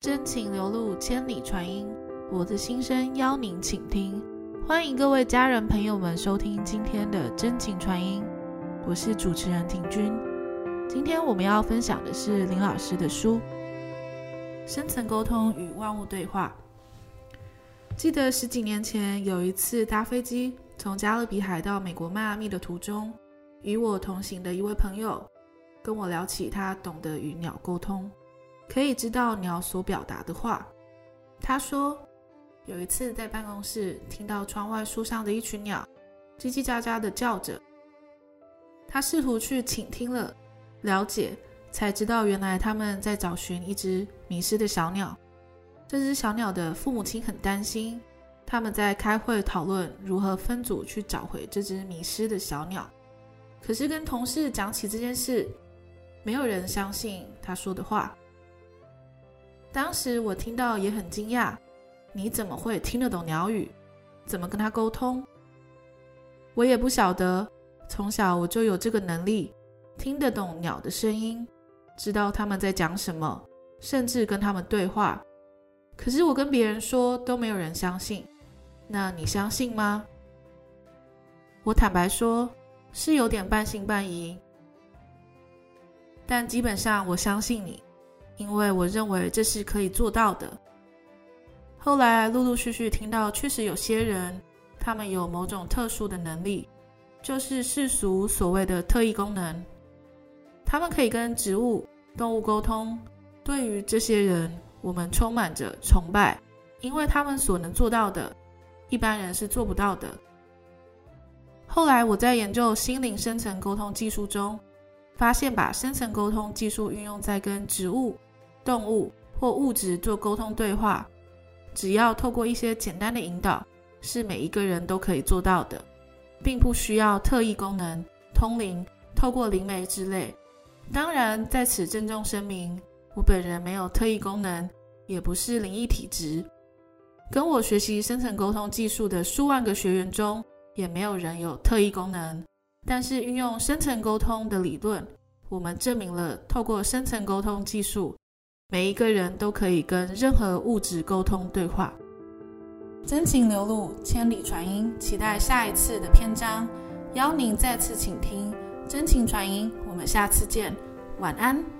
真情流露，千里传音。我的心声邀您倾听。欢迎各位家人朋友们收听今天的真情传音。我是主持人婷君。今天我们要分享的是林老师的书《深层沟通与万物对话》。记得十几年前有一次搭飞机从加勒比海到美国迈阿密的途中，与我同行的一位朋友跟我聊起他懂得与鸟沟通。可以知道鸟所表达的话。他说，有一次在办公室听到窗外树上的一群鸟叽叽喳喳的叫着，他试图去倾听了，了解，才知道原来他们在找寻一只迷失的小鸟。这只小鸟的父母亲很担心，他们在开会讨论如何分组去找回这只迷失的小鸟。可是跟同事讲起这件事，没有人相信他说的话。当时我听到也很惊讶，你怎么会听得懂鸟语？怎么跟他沟通？我也不晓得，从小我就有这个能力，听得懂鸟的声音，知道他们在讲什么，甚至跟他们对话。可是我跟别人说都没有人相信，那你相信吗？我坦白说，是有点半信半疑，但基本上我相信你。因为我认为这是可以做到的。后来陆陆续续听到，确实有些人，他们有某种特殊的能力，就是世俗所谓的特异功能，他们可以跟植物、动物沟通。对于这些人，我们充满着崇拜，因为他们所能做到的，一般人是做不到的。后来我在研究心灵深层沟通技术中，发现把深层沟通技术运用在跟植物。动物或物质做沟通对话，只要透过一些简单的引导，是每一个人都可以做到的，并不需要特异功能、通灵、透过灵媒之类。当然，在此郑重声明，我本人没有特异功能，也不是灵异体质。跟我学习深层沟通技术的数万个学员中，也没有人有特异功能。但是，运用深层沟通的理论，我们证明了透过深层沟通技术。每一个人都可以跟任何物质沟通对话，真情流露，千里传音。期待下一次的篇章，邀您再次倾听，真情传音。我们下次见，晚安。